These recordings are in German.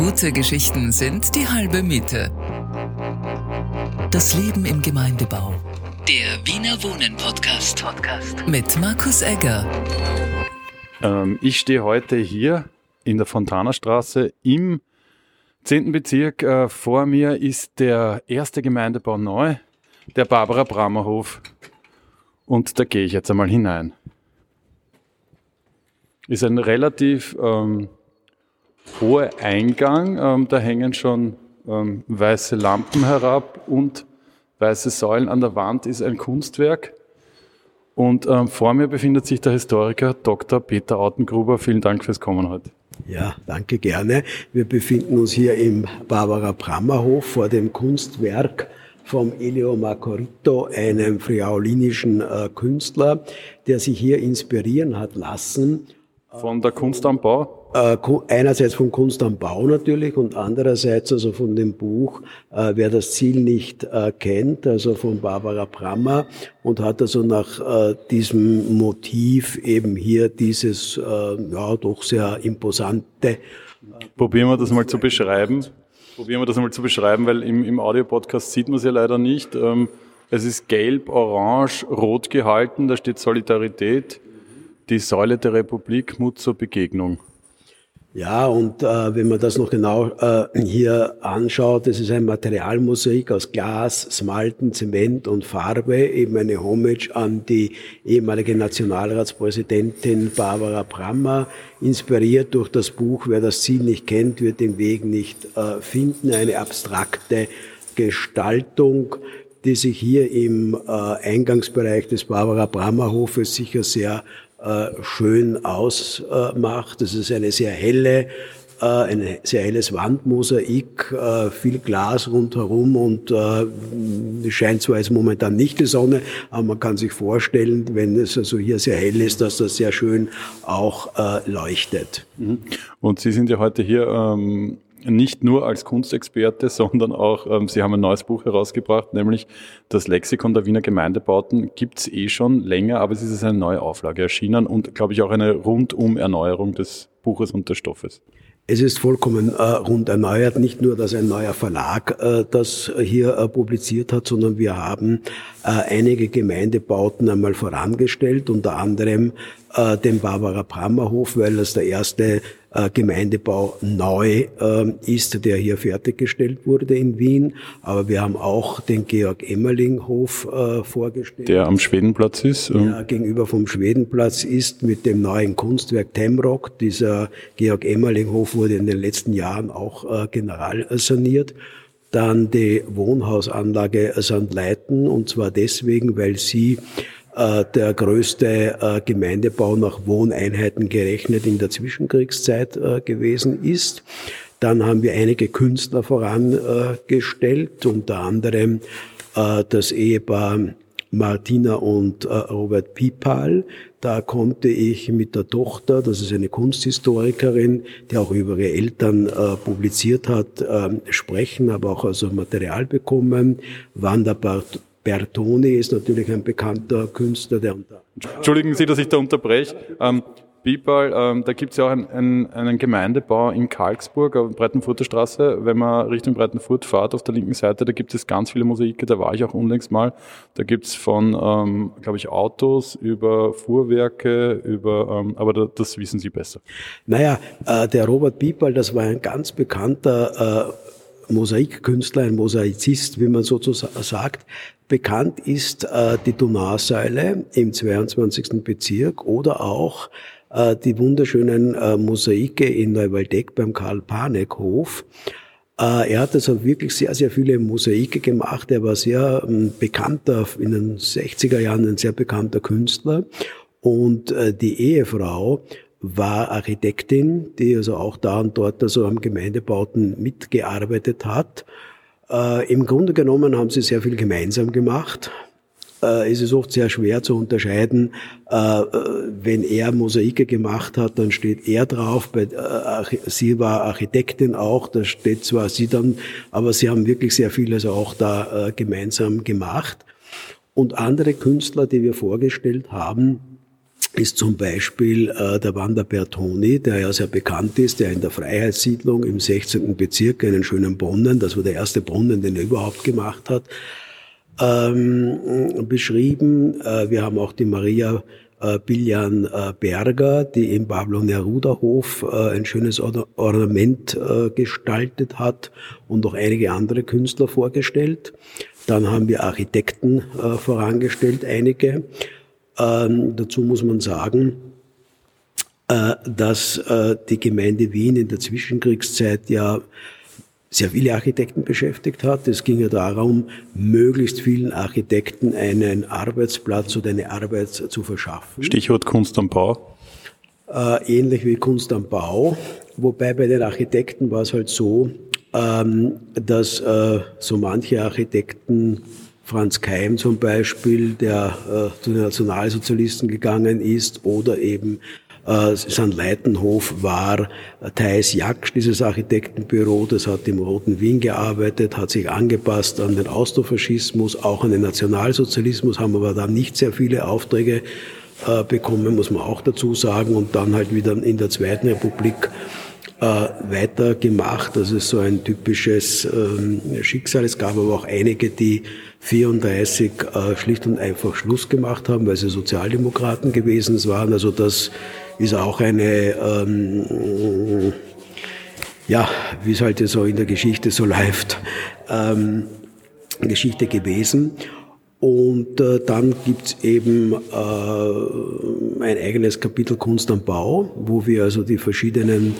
Gute Geschichten sind die halbe Miete. Das Leben im Gemeindebau. Der Wiener Wohnen Podcast. Podcast. Mit Markus Egger. Ähm, ich stehe heute hier in der Fontanerstraße im 10. Bezirk. Äh, vor mir ist der erste Gemeindebau neu, der Barbara Bramerhof. Und da gehe ich jetzt einmal hinein. Ist ein relativ ähm, hoher Eingang. Ähm, da hängen schon ähm, weiße Lampen herab und weiße Säulen. An der Wand ist ein Kunstwerk. Und ähm, vor mir befindet sich der Historiker Dr. Peter Autengruber. Vielen Dank fürs Kommen heute. Ja, danke gerne. Wir befinden uns hier im Barbara Brammerhof vor dem Kunstwerk vom Elio Macorito, einem friaulinischen äh, Künstler, der sich hier inspirieren hat lassen. Von der Kunst am Bau? Äh, einerseits von Kunst am Bau natürlich und andererseits also von dem Buch äh, Wer das Ziel nicht äh, kennt, also von Barbara Brammer und hat also nach diesem Motiv eben hier dieses ja doch sehr imposante. Probieren wir das mal zu beschreiben. Probieren wir das mal zu beschreiben, weil im, im Audiopodcast sieht man es ja leider nicht. Ähm, es ist gelb, orange, rot gehalten, da steht Solidarität. Die Säule der Republik, Mut zur Begegnung. Ja, und äh, wenn man das noch genau äh, hier anschaut, das ist ein Materialmosaik aus Glas, Smalten, Zement und Farbe, eben eine Homage an die ehemalige Nationalratspräsidentin Barbara Brammer, inspiriert durch das Buch Wer das Ziel nicht kennt, wird den Weg nicht äh, finden, eine abstrakte Gestaltung, die sich hier im äh, Eingangsbereich des Barbara Brammer Hofes sicher sehr schön ausmacht. Das ist eine sehr helle, äh, ein sehr helles Wandmosaik, äh, viel Glas rundherum und scheint zwar jetzt momentan nicht die Sonne, aber man kann sich vorstellen, wenn es also hier sehr hell ist, dass das sehr schön auch leuchtet. Mhm. Und Sie sind ja heute hier ähm nicht nur als Kunstexperte, sondern auch, ähm, Sie haben ein neues Buch herausgebracht, nämlich das Lexikon der Wiener Gemeindebauten gibt's eh schon länger, aber es ist eine neue Auflage erschienen und, glaube ich, auch eine rundum Erneuerung des Buches und des Stoffes. Es ist vollkommen äh, rund erneuert. Nicht nur, dass ein neuer Verlag äh, das hier äh, publiziert hat, sondern wir haben äh, einige Gemeindebauten einmal vorangestellt, unter anderem äh, den Barbara Brammerhof, weil das der erste Gemeindebau neu äh, ist, der hier fertiggestellt wurde in Wien. Aber wir haben auch den Georg-Emmerling-Hof äh, vorgestellt. Der am Schwedenplatz ist? Der gegenüber vom Schwedenplatz ist mit dem neuen Kunstwerk Temrock. Dieser Georg-Emmerling-Hof wurde in den letzten Jahren auch äh, general saniert dann die Wohnhausanlage St. Leiten und zwar deswegen, weil sie äh, der größte äh, Gemeindebau nach Wohneinheiten gerechnet in der Zwischenkriegszeit äh, gewesen ist. Dann haben wir einige Künstler vorangestellt, unter anderem das Ehepaar Martina und Robert Pipal. Da konnte ich mit der Tochter, das ist eine Kunsthistorikerin, die auch über ihre Eltern publiziert hat, sprechen, aber auch also Material bekommen. Wanda Bertoni ist natürlich ein bekannter Künstler, der unter. Entschuldigen Sie, dass ich da unterbreche. Ähm, Bibal, ähm, da gibt es ja auch einen, einen, einen, Gemeindebau in Karlsburg, auf Breitenfurter Straße. Wenn man Richtung Breitenfurt fährt, auf der linken Seite, da gibt es ganz viele Mosaike, da war ich auch unlängst mal. Da gibt es von, ähm, glaube ich, Autos über Fuhrwerke, über, ähm, aber da, das wissen Sie besser. Naja, äh, der Robert Bibal, das war ein ganz bekannter äh, Mosaikkünstler, ein Mosaizist, wie man sozusagen sagt. Bekannt ist äh, die Donausäule im 22. Bezirk oder auch äh, die wunderschönen äh, Mosaike in Neuwaldeck beim Karl-Panek-Hof. Äh, er hat also wirklich sehr, sehr viele Mosaike gemacht. Er war sehr ähm, bekannter, in den 60er Jahren ein sehr bekannter Künstler. Und äh, die Ehefrau war Architektin, die also auch da und dort also am Gemeindebauten mitgearbeitet hat. Äh, Im Grunde genommen haben sie sehr viel gemeinsam gemacht. Äh, es ist oft sehr schwer zu unterscheiden, äh, wenn er Mosaike gemacht hat, dann steht er drauf, bei, äh, sie war Architektin auch, da steht zwar sie dann, aber sie haben wirklich sehr viel also auch da äh, gemeinsam gemacht. Und andere Künstler, die wir vorgestellt haben, ist zum Beispiel äh, der Wander Bertoni, der ja sehr bekannt ist, der in der Freiheitssiedlung im 16. Bezirk einen schönen Brunnen, das war der erste Brunnen, den er überhaupt gemacht hat, ähm, beschrieben. Äh, wir haben auch die Maria äh, Biljan äh, Berger, die im Pablo Neruda Hof äh, ein schönes Ornament äh, gestaltet hat und auch einige andere Künstler vorgestellt. Dann haben wir Architekten äh, vorangestellt, einige. Ähm, dazu muss man sagen, äh, dass äh, die Gemeinde Wien in der Zwischenkriegszeit ja sehr viele Architekten beschäftigt hat. Es ging ja darum, möglichst vielen Architekten einen Arbeitsplatz oder eine Arbeit zu verschaffen. Stichwort Kunst am Bau. Äh, ähnlich wie Kunst am Bau. Wobei bei den Architekten war es halt so, ähm, dass äh, so manche Architekten Franz Keim zum Beispiel, der äh, zu den Nationalsozialisten gegangen ist, oder eben äh, sein Leitenhof war äh, Thais Jaksch, dieses Architektenbüro, das hat im Roten Wien gearbeitet, hat sich angepasst an den Austrofaschismus, auch an den Nationalsozialismus, haben aber dann nicht sehr viele Aufträge äh, bekommen, muss man auch dazu sagen, und dann halt wieder in der Zweiten Republik äh, weitergemacht. Das ist so ein typisches ähm, Schicksal. Es gab aber auch einige, die 34 äh, schlicht und einfach Schluss gemacht haben, weil sie Sozialdemokraten gewesen waren. Also das ist auch eine, ähm, ja, wie es halt so in der Geschichte so läuft, ähm, Geschichte gewesen. Und äh, dann gibt's eben äh, ein eigenes Kapitel Kunst am Bau, wo wir also die verschiedenen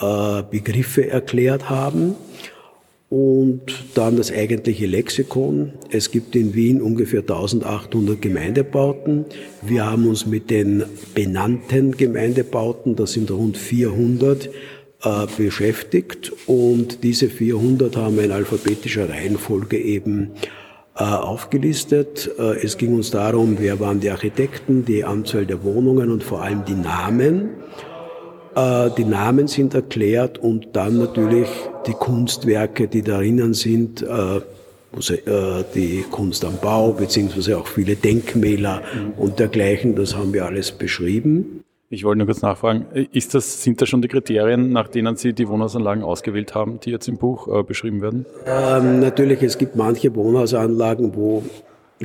äh, Begriffe erklärt haben. Und dann das eigentliche Lexikon. Es gibt in Wien ungefähr 1800 Gemeindebauten. Wir haben uns mit den benannten Gemeindebauten, das sind rund 400, äh, beschäftigt. Und diese 400 haben wir in alphabetischer Reihenfolge eben äh, aufgelistet. Es ging uns darum, wer waren die Architekten, die Anzahl der Wohnungen und vor allem die Namen. Äh, die Namen sind erklärt und dann natürlich die Kunstwerke, die darinnen sind, äh, äh, die Kunst am Bau, beziehungsweise auch viele Denkmäler mhm. und dergleichen, das haben wir alles beschrieben. Ich wollte nur kurz nachfragen, ist das, sind das schon die Kriterien, nach denen Sie die Wohnhausanlagen ausgewählt haben, die jetzt im Buch äh, beschrieben werden? Ähm, natürlich, es gibt manche Wohnhausanlagen, wo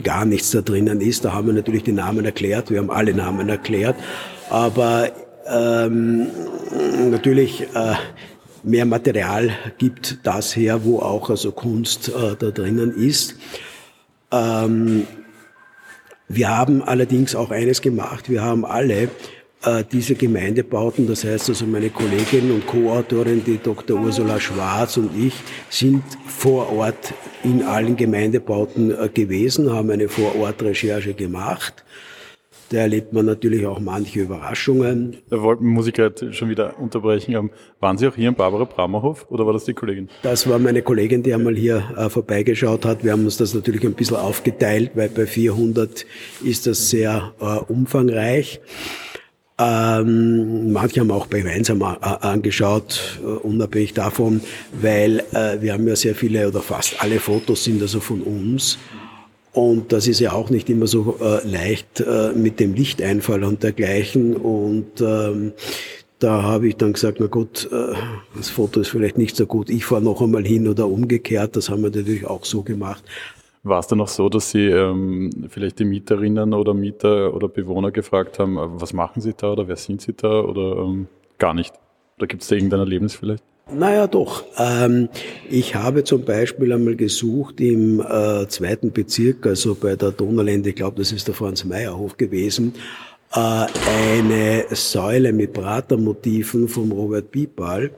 gar nichts da drinnen ist. Da haben wir natürlich die Namen erklärt, wir haben alle Namen erklärt. Aber ähm, natürlich äh, mehr Material gibt das her, wo auch also Kunst äh, da drinnen ist. Ähm, wir haben allerdings auch eines gemacht, wir haben alle äh, diese Gemeindebauten, das heißt also meine Kollegin und Co-Autorin, die Dr. Ursula Schwarz und ich, sind vor Ort in allen Gemeindebauten äh, gewesen, haben eine Vorortrecherche gemacht da erlebt man natürlich auch manche Überraschungen. Da muss ich gerade schon wieder unterbrechen. Ähm, waren Sie auch hier im Barbara Bramerhof oder war das die Kollegin? Das war meine Kollegin, die einmal hier äh, vorbeigeschaut hat. Wir haben uns das natürlich ein bisschen aufgeteilt, weil bei 400 ist das sehr äh, umfangreich. Ähm, manche haben auch gemeinsam äh, angeschaut, äh, unabhängig davon, weil äh, wir haben ja sehr viele oder fast alle Fotos sind also von uns. Und das ist ja auch nicht immer so äh, leicht äh, mit dem Lichteinfall und dergleichen. Und ähm, da habe ich dann gesagt, na gut, äh, das Foto ist vielleicht nicht so gut. Ich fahre noch einmal hin oder umgekehrt. Das haben wir natürlich auch so gemacht. War es dann auch so, dass Sie ähm, vielleicht die Mieterinnen oder Mieter oder Bewohner gefragt haben, äh, was machen Sie da oder wer sind Sie da oder ähm, gar nicht? Oder gibt es da irgendein Erlebnis vielleicht? Naja, doch. Ähm, ich habe zum Beispiel einmal gesucht im äh, zweiten Bezirk, also bei der Donaulände, ich glaube, das ist der Franz-Meyer-Hof gewesen, äh, eine Säule mit Pratermotiven vom Robert Bipal.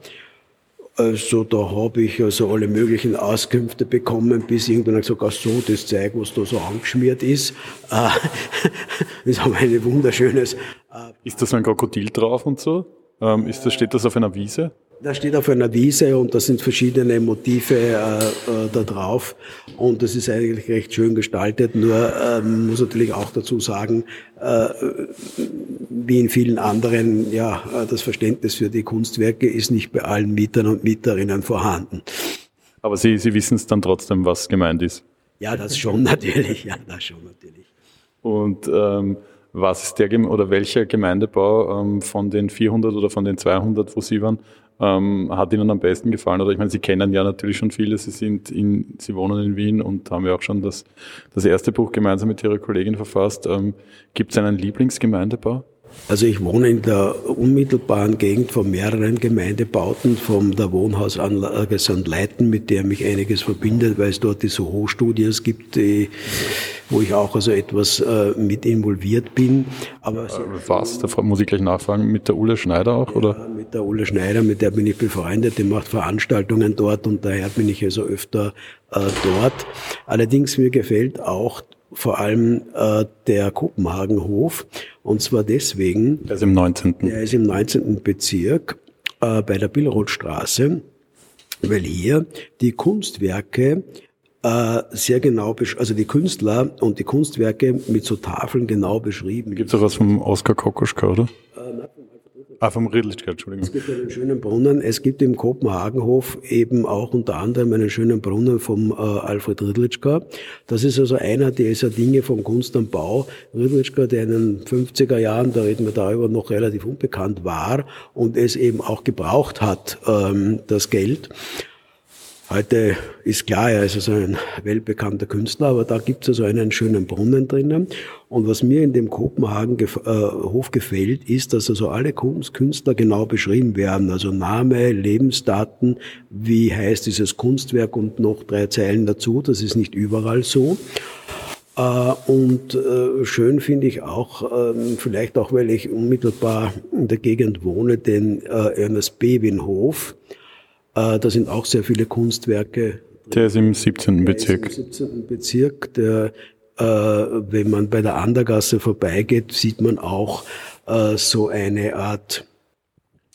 Also da habe ich also alle möglichen Auskünfte bekommen, bis irgendwann gesagt, ach so, das Zeug, was da so angeschmiert ist, äh, das haben ein wunderschönes. Äh, ist da so ein Krokodil drauf und so? Ähm, ist das, steht das auf einer Wiese? Da steht auf einer Wiese und da sind verschiedene Motive äh, äh, da drauf und das ist eigentlich recht schön gestaltet. Nur ähm, muss natürlich auch dazu sagen, äh, wie in vielen anderen, ja, äh, das Verständnis für die Kunstwerke ist nicht bei allen Mietern und Mieterinnen vorhanden. Aber Sie, Sie wissen es dann trotzdem, was gemeint ist? Ja, das schon natürlich. Ja, das schon natürlich. Und ähm, was ist der oder welcher Gemeindebau ähm, von den 400 oder von den 200, wo Sie waren, ähm, hat Ihnen am besten gefallen? Oder ich meine, Sie kennen ja natürlich schon viele. Sie sind in, Sie wohnen in Wien und haben ja auch schon das, das erste Buch gemeinsam mit Ihrer Kollegin verfasst. Ähm, Gibt es einen Lieblingsgemeindebau? Also ich wohne in der unmittelbaren Gegend von mehreren Gemeindebauten, von der Wohnhausanlage St. Leiten, mit der mich einiges verbindet, weil es dort die Soho-Studios gibt, die, wo ich auch also etwas äh, mit involviert bin. Aber äh, Was? Da muss ich gleich nachfragen. Mit der Ulle Schneider auch? Ja, oder? mit der Ulle Schneider, mit der bin ich befreundet. Die macht Veranstaltungen dort und daher bin ich also öfter äh, dort. Allerdings mir gefällt auch vor allem äh, der Kopenhagenhof. Und zwar deswegen. Der ist im 19. Der ist im 19. Bezirk äh, bei der Billrothstraße, weil hier die Kunstwerke äh, sehr genau, also die Künstler und die Kunstwerke mit so Tafeln genau beschrieben. Gibt es auch was vom Oskar Kokoschka, oder? Ah, vom Riedlichkeit, Entschuldigung. Es gibt einen schönen Brunnen. Es gibt im Kopenhagenhof eben auch unter anderem einen schönen Brunnen vom äh, Alfred Riedlichka. Das ist also einer dieser Dinge vom Kunst am Bau. Riedlichka, der in den 50er Jahren, da reden wir darüber, noch relativ unbekannt war und es eben auch gebraucht hat, ähm, das Geld. Heute ist klar, er ist also ein weltbekannter Künstler, aber da gibt es also einen schönen Brunnen drinnen. Und was mir in dem Kopenhagen äh, Hof gefällt, ist, dass also alle Künstler genau beschrieben werden. Also Name, Lebensdaten, wie heißt dieses Kunstwerk und noch drei Zeilen dazu. Das ist nicht überall so. Äh, und äh, schön finde ich auch, ähm, vielleicht auch, weil ich unmittelbar in der Gegend wohne, den Ernest Bevin Hof äh, da sind auch sehr viele Kunstwerke. Der ist im 17. Bezirk. Im 17. Bezirk. Der, äh, wenn man bei der Andergasse vorbeigeht, sieht man auch äh, so eine Art.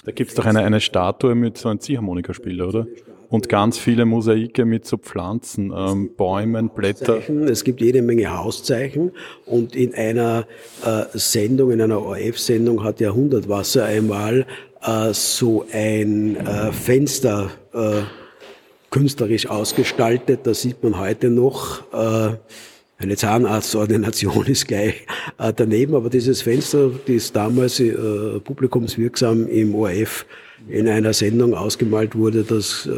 Da gibt's doch eine, eine Statue mit so einem Ziehharmonikaspieler, oder? Und ganz viele Mosaike mit so Pflanzen, ähm, Bäumen, Blätter. Es gibt jede Menge Hauszeichen und in einer äh, Sendung, in einer ORF-Sendung hat Jahrhundertwasser einmal äh, so ein äh, Fenster äh, künstlerisch ausgestaltet. Da sieht man heute noch, eine Zahnarztordination ist gleich daneben, aber dieses Fenster, das damals publikumswirksam im ORF in einer Sendung ausgemalt wurde, das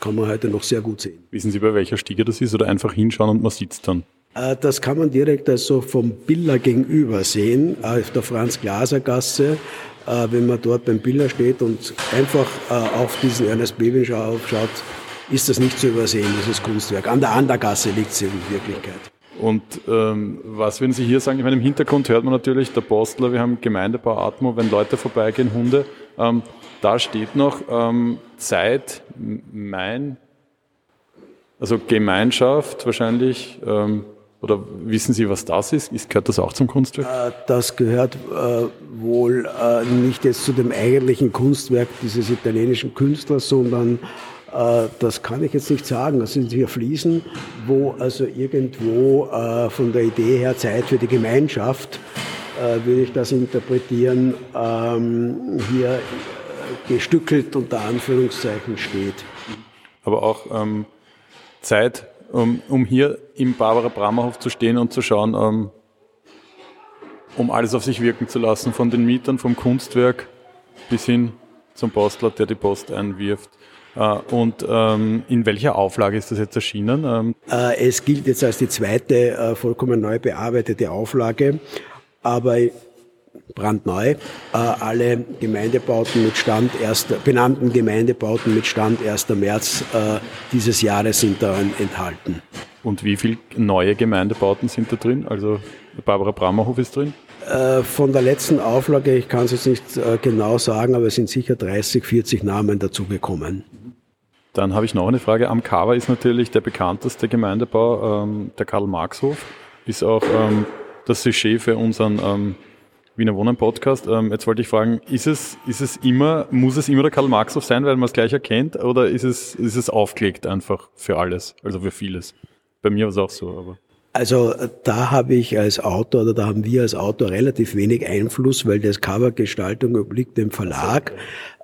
kann man heute noch sehr gut sehen. Wissen Sie, bei welcher Stiege das ist oder einfach hinschauen und man sieht es dann? Äh, das kann man direkt also vom Biller gegenüber sehen, auf der Franz-Glaser-Gasse. Äh, wenn man dort beim Biller steht und einfach äh, auf diesen Ernest Bevin aufschaut, ist das nicht zu übersehen, dieses Kunstwerk. An der Andergasse liegt es in Wirklichkeit. Und ähm, was würden Sie hier sagen? Ich meine, im Hintergrund hört man natürlich der Postler, wir haben Gemeindebau Atmo, wenn Leute vorbeigehen, Hunde. Ähm, da steht noch ähm, Zeit, mein, also Gemeinschaft wahrscheinlich, ähm, oder wissen Sie, was das ist? ist gehört das auch zum Kunstwerk? Äh, das gehört äh, wohl äh, nicht jetzt zu dem eigentlichen Kunstwerk dieses italienischen Künstlers, sondern äh, das kann ich jetzt nicht sagen. Das sind hier Fliesen, wo also irgendwo äh, von der Idee her Zeit für die Gemeinschaft, äh, würde ich das interpretieren, ähm, hier gestückelt unter Anführungszeichen steht. Aber auch ähm, Zeit um, um hier im Barbara Brammerhof zu stehen und zu schauen, um, um alles auf sich wirken zu lassen, von den Mietern, vom Kunstwerk bis hin zum Postler, der die Post einwirft. Uh, und ähm, in welcher Auflage ist das jetzt erschienen? Ähm uh, es gilt jetzt als die zweite uh, vollkommen neu bearbeitete Auflage, aber brandneu. Äh, alle Gemeindebauten mit Stand 1., benannten Gemeindebauten mit Stand 1. März äh, dieses Jahres sind darin enthalten. Und wie viele neue Gemeindebauten sind da drin? Also Barbara Brammerhof ist drin? Äh, von der letzten Auflage, ich kann es jetzt nicht genau sagen, aber es sind sicher 30, 40 Namen dazugekommen. Dann habe ich noch eine Frage. Am Cover ist natürlich der bekannteste Gemeindebau, ähm, der Karl-Marx-Hof. Ist auch ähm, das Sujet für unseren ähm, Wiener Wohnen Podcast. Ähm, jetzt wollte ich fragen, ist es, ist es immer, muss es immer der Karl Marxhof sein, weil man es gleich erkennt, oder ist es, ist es aufgelegt einfach für alles, also für vieles? Bei mir war es auch so, aber. Also da habe ich als Autor oder da haben wir als Autor relativ wenig Einfluss, weil das Covergestaltung obliegt dem Verlag.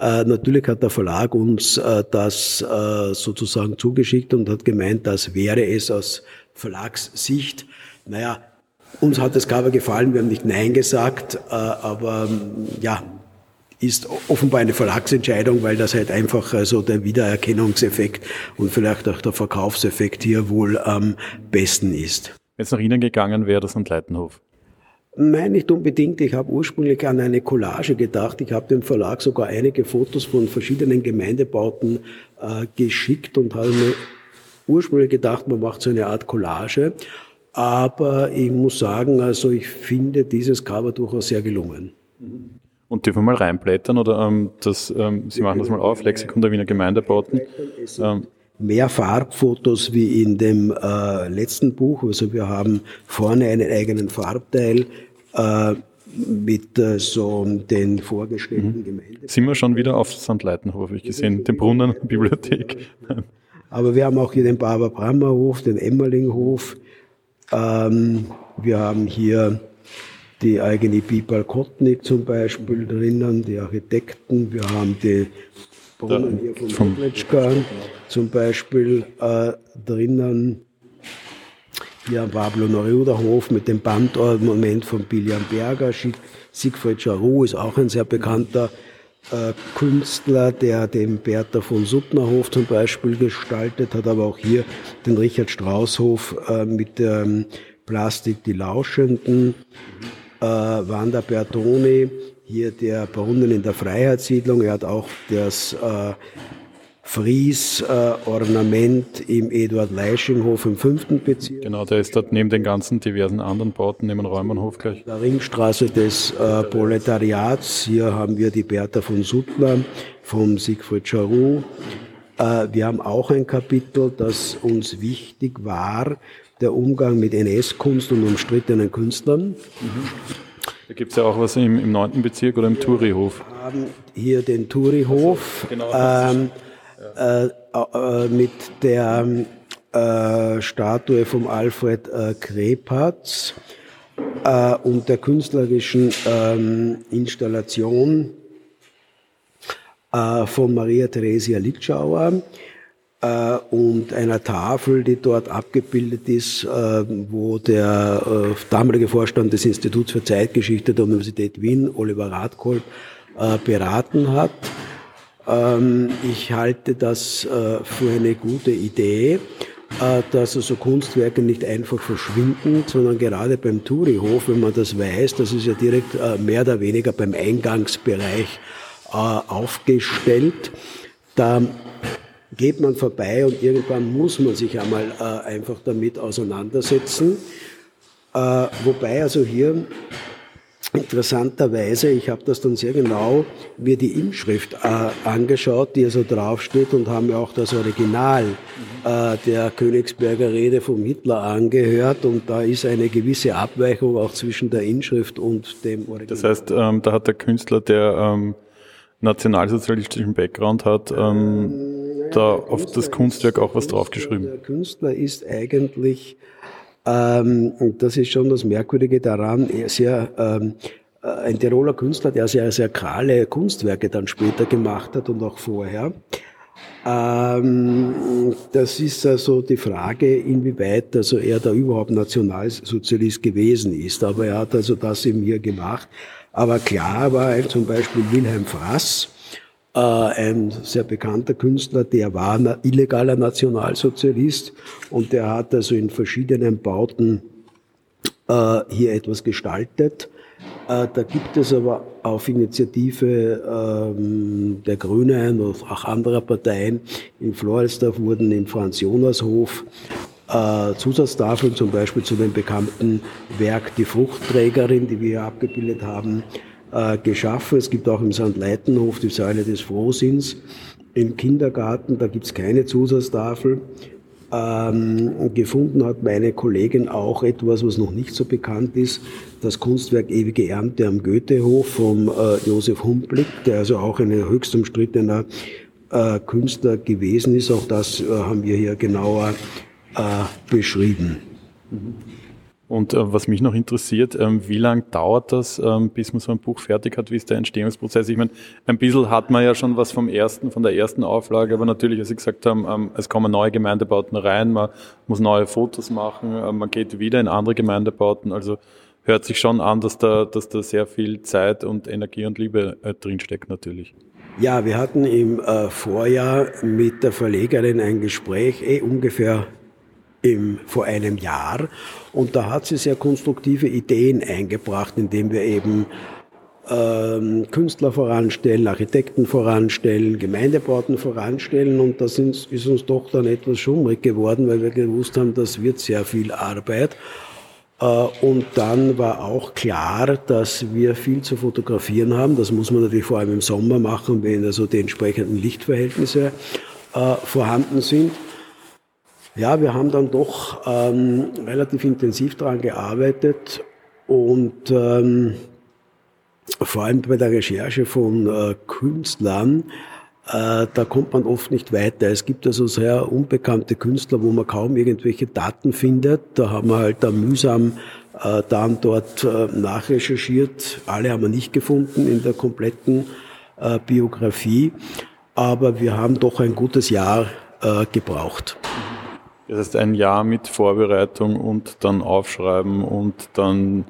Äh, natürlich hat der Verlag uns äh, das äh, sozusagen zugeschickt und hat gemeint, das wäre es aus Verlagssicht. Naja, uns hat das Cover gefallen, wir haben nicht Nein gesagt, äh, aber ja, ist offenbar eine Verlagsentscheidung, weil das halt einfach so also der Wiedererkennungseffekt und vielleicht auch der Verkaufseffekt hier wohl am besten ist. Wenn es nach Ihnen gegangen wäre, das an Leitenhof? Nein, nicht unbedingt. Ich habe ursprünglich an eine Collage gedacht. Ich habe dem Verlag sogar einige Fotos von verschiedenen Gemeindebauten äh, geschickt und habe mir ursprünglich gedacht, man macht so eine Art Collage. Aber ich muss sagen, also ich finde dieses Cover durchaus sehr gelungen. Und dürfen wir mal reinblättern oder ähm, das, ähm, Sie machen das mal auf, Lexikon der Wiener Gemeindebauten. Ähm, mehr Farbfotos wie in dem äh, letzten Buch. Also wir haben vorne einen eigenen Farbteil äh, mit äh, so den vorgestellten mhm. Gemeinden. Sind wir schon wieder auf St. Leitenhof, habe ich gesehen, den Brunnenbibliothek. Aber wir haben auch hier den Barbara-Brammer-Hof, den Emmerlinghof. Ähm, wir haben hier die eigene Bibal Kotnik zum Beispiel drinnen, die Architekten. Wir haben die Brunnen hier von Medletschka zum Beispiel äh, drinnen. Hier am Pablo Neruda Hof mit dem Bandornament von Bilian Berger. Siegfried Jarou ist auch ein sehr bekannter Künstler, der den Bertha von Suttner Hof zum Beispiel gestaltet hat, aber auch hier den Richard Strauss Hof äh, mit ähm, Plastik Die Lauschenden, äh, Wanda Bertoni, hier der Brunnen in der Freiheitssiedlung. Er hat auch das äh, Fries-Ornament äh, im Eduard-Leisching-Hof im fünften Bezirk. Genau, der ist dort neben den ganzen diversen anderen Bauten, neben Räumernhof gleich. Der Ringstraße des äh, Proletariats. Hier haben wir die Bertha von Suttler vom Siegfried Charou. Äh, wir haben auch ein Kapitel, das uns wichtig war, der Umgang mit NS-Kunst und umstrittenen Künstlern. Mhm. Da gibt es ja auch was im, im 9. Bezirk oder im Tourihof. Wir haben hier den Tourihof genau, ähm. Äh, äh, mit der äh, Statue vom Alfred äh, Krepatz äh, und der künstlerischen ähm, Installation äh, von Maria Theresia Litschauer äh, und einer Tafel, die dort abgebildet ist, äh, wo der äh, damalige Vorstand des Instituts für Zeitgeschichte der Universität Wien, Oliver Radkolb, beraten hat. Ähm, ich halte das für eine gute Idee, dass also Kunstwerke nicht einfach verschwinden, sondern gerade beim Tourihof, wenn man das weiß, das ist ja direkt mehr oder weniger beim Eingangsbereich aufgestellt. Da geht man vorbei und irgendwann muss man sich einmal äh, einfach damit auseinandersetzen. Äh, wobei also hier interessanterweise, ich habe das dann sehr genau mir die Inschrift äh, angeschaut, die also draufsteht und haben mir auch das Original äh, der Königsberger Rede vom Hitler angehört und da ist eine gewisse Abweichung auch zwischen der Inschrift und dem Original. Das heißt, ähm, da hat der Künstler, der ähm, nationalsozialistischen Background hat, ähm, da auf das Kunstwerk auch was draufgeschrieben? Der Künstler ist eigentlich, ähm, das ist schon das Merkwürdige daran, er sehr, ähm, äh, ein Tiroler Künstler, der sehr, sehr kahle Kunstwerke dann später gemacht hat und auch vorher. Ähm, das ist also die Frage, inwieweit also er da überhaupt Nationalsozialist gewesen ist. Aber er hat also das eben hier gemacht. Aber klar war zum Beispiel Wilhelm Frass, ein sehr bekannter Künstler, der war illegaler Nationalsozialist und der hat also in verschiedenen Bauten äh, hier etwas gestaltet. Äh, da gibt es aber auf Initiative ähm, der Grünen und auch anderer Parteien in Floridsdorf wurden im Franz-Jonas-Hof Zusatztafeln, zum Beispiel zu dem bekannten Werk Die Fruchtträgerin, die wir hier abgebildet haben, äh, geschaffen. Es gibt auch im St. Leitenhof die Säule des Frohsinns. Im Kindergarten, da gibt es keine Zusatztafel. Ähm, gefunden hat meine Kollegin auch etwas, was noch nicht so bekannt ist, das Kunstwerk Ewige Ernte am Goethehof vom äh, Josef Humblick, der also auch ein höchst umstrittener äh, Künstler gewesen ist. Auch das äh, haben wir hier genauer äh, beschrieben. Und äh, was mich noch interessiert, ähm, wie lange dauert das, ähm, bis man so ein Buch fertig hat? Wie ist der Entstehungsprozess? Ich meine, ein bisschen hat man ja schon was vom ersten, von der ersten Auflage, aber natürlich, als Sie gesagt haben, ähm, es kommen neue Gemeindebauten rein, man muss neue Fotos machen, äh, man geht wieder in andere Gemeindebauten. Also hört sich schon an, dass da, dass da sehr viel Zeit und Energie und Liebe äh, drinsteckt natürlich. Ja, wir hatten im äh, Vorjahr mit der Verlegerin ein Gespräch, eh ungefähr im, vor einem Jahr. Und da hat sie sehr konstruktive Ideen eingebracht, indem wir eben ähm, Künstler voranstellen, Architekten voranstellen, Gemeindebauten voranstellen. Und das ist, ist uns doch dann etwas schummrig geworden, weil wir gewusst haben, das wird sehr viel Arbeit. Äh, und dann war auch klar, dass wir viel zu fotografieren haben. Das muss man natürlich vor allem im Sommer machen, wenn also die entsprechenden Lichtverhältnisse äh, vorhanden sind. Ja, wir haben dann doch ähm, relativ intensiv daran gearbeitet und ähm, vor allem bei der Recherche von äh, Künstlern, äh, da kommt man oft nicht weiter. Es gibt also sehr unbekannte Künstler, wo man kaum irgendwelche Daten findet. Da haben wir halt da mühsam äh, dann dort äh, nachrecherchiert. Alle haben wir nicht gefunden in der kompletten äh, Biografie, aber wir haben doch ein gutes Jahr äh, gebraucht. Das heißt, ein Jahr mit Vorbereitung und dann aufschreiben und dann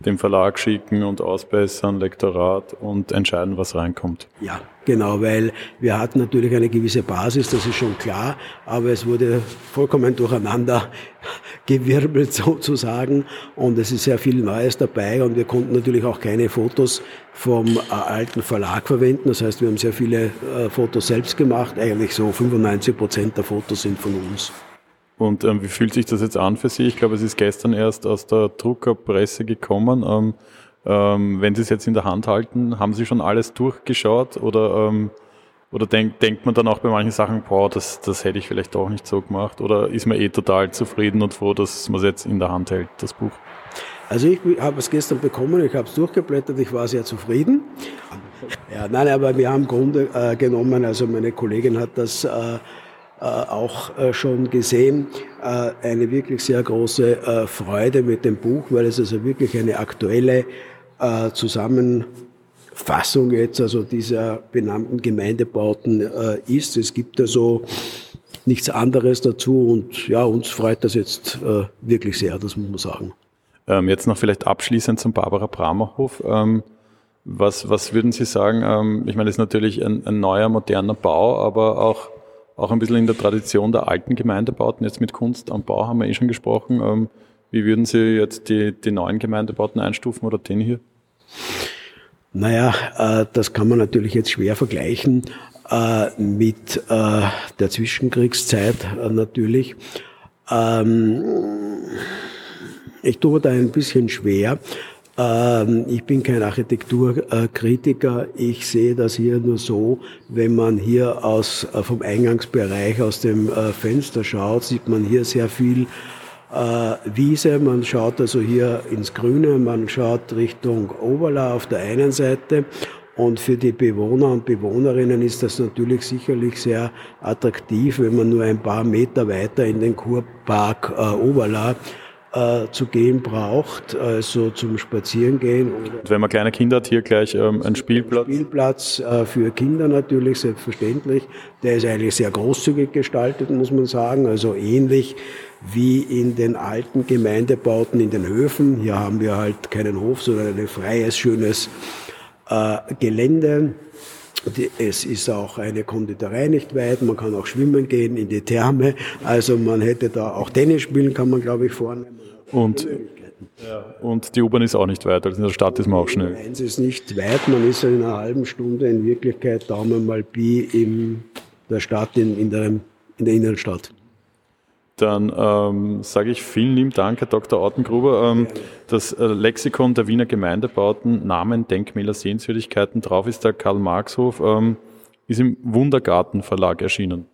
dem Verlag schicken und ausbessern, Lektorat und entscheiden, was reinkommt. Ja, genau, weil wir hatten natürlich eine gewisse Basis, das ist schon klar, aber es wurde vollkommen durcheinander gewirbelt sozusagen und es ist sehr viel Neues dabei und wir konnten natürlich auch keine Fotos vom äh, alten Verlag verwenden. Das heißt, wir haben sehr viele äh, Fotos selbst gemacht, eigentlich so 95 Prozent der Fotos sind von uns. Und ähm, wie fühlt sich das jetzt an für Sie? Ich glaube, es ist gestern erst aus der Druckerpresse gekommen. Ähm, ähm, wenn Sie es jetzt in der Hand halten, haben Sie schon alles durchgeschaut oder, ähm, oder denk, denkt man dann auch bei manchen Sachen, boah, das, das hätte ich vielleicht auch nicht so gemacht? Oder ist man eh total zufrieden und froh, dass man es jetzt in der Hand hält, das Buch? Also ich habe es gestern bekommen, ich habe es durchgeblättert, ich war sehr zufrieden. Ja, nein, aber wir haben Grunde äh, genommen, also meine Kollegin hat das äh, auch äh, schon gesehen. Äh, eine wirklich sehr große Freude mit dem Buch, weil es also wirklich eine aktuelle Zusammenfassung jetzt also dieser benannten Gemeindebauten ist. Es gibt also nichts anderes dazu und ja, uns freut das jetzt wirklich sehr, das muss man sagen. Ähm, jetzt noch vielleicht abschließend zum Barbara Bramerhof. Ähm, was, was würden Sie sagen? Ähm, ich meine, das ist natürlich ein, ein neuer, moderner Bau, aber auch auch ein bisschen in der Tradition der alten Gemeindebauten. Jetzt mit Kunst am Bau haben wir eh schon gesprochen. Ähm, wie würden Sie jetzt die, die neuen Gemeindebauten einstufen oder den hier? Naja, äh, das kann man natürlich jetzt schwer vergleichen äh, mit äh, der Zwischenkriegszeit natürlich. Ähm, ich tue da ein bisschen schwer, ich bin kein Architekturkritiker. Ich sehe das hier nur so, wenn man hier aus, äh, vom Eingangsbereich aus dem äh, Fenster schaut, sieht man hier sehr viel äh, Wiese. Man schaut also hier ins Grüne, man schaut Richtung Oberla auf der einen Seite und für die Bewohner und Bewohnerinnen ist das natürlich sicherlich sehr attraktiv, wenn man nur ein paar Meter weiter in den Kurpark äh, Oberla äh, zu gehen braucht, also zum Spazierengehen. Oder wenn man kleine Kinder hat, hier gleich ähm, ein Spielplatz? Spielplatz äh, für Kinder natürlich, selbstverständlich. Der ist eigentlich sehr großzügig gestaltet, muss man sagen, also ähnlich wie in den alten Gemeindebauten in den Höfen. Hier haben wir halt keinen Hof, sondern ein freies, schönes äh, Gelände. Es ist auch eine Konditorei nicht weit, man kann auch schwimmen gehen in die Therme. Also man hätte da auch Tennis spielen, kann man glaube ich vornehmen. Und, und die U-Bahn ist auch nicht weit, also in der Stadt ist man auch schnell. Eins ist nicht weit, man ist in einer halben Stunde in Wirklichkeit Daumen mal Pi in der Stadt, in, in, der, in der Innenstadt. Dann ähm, sage ich vielen lieben Dank, Herr Dr. Autengruber. Ähm, das äh, Lexikon der Wiener Gemeindebauten, Namen, Denkmäler, Sehenswürdigkeiten, drauf ist der Karl-Marx-Hof, ähm, ist im Wundergarten Verlag erschienen.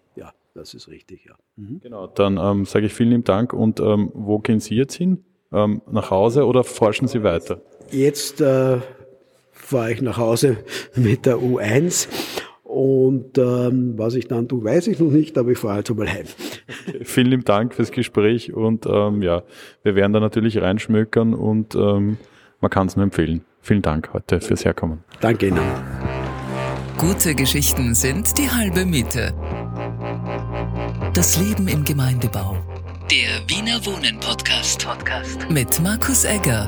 Das ist richtig, ja. Mhm. Genau, dann ähm, sage ich vielen lieben Dank. Und ähm, wo gehen Sie jetzt hin? Ähm, nach Hause oder forschen Sie weiter? Jetzt äh, fahre ich nach Hause mit der U1 Und ähm, was ich dann tue, weiß ich noch nicht, aber ich fahre jetzt einmal heim. Vielen lieben Dank fürs Gespräch und ähm, ja, wir werden da natürlich reinschmökern und ähm, man kann es nur empfehlen. Vielen Dank heute fürs Herkommen. Danke Ihnen. Gute Geschichten sind die halbe Miete. Das Leben im Gemeindebau. Der Wiener Wohnen Podcast. Podcast. Mit Markus Egger.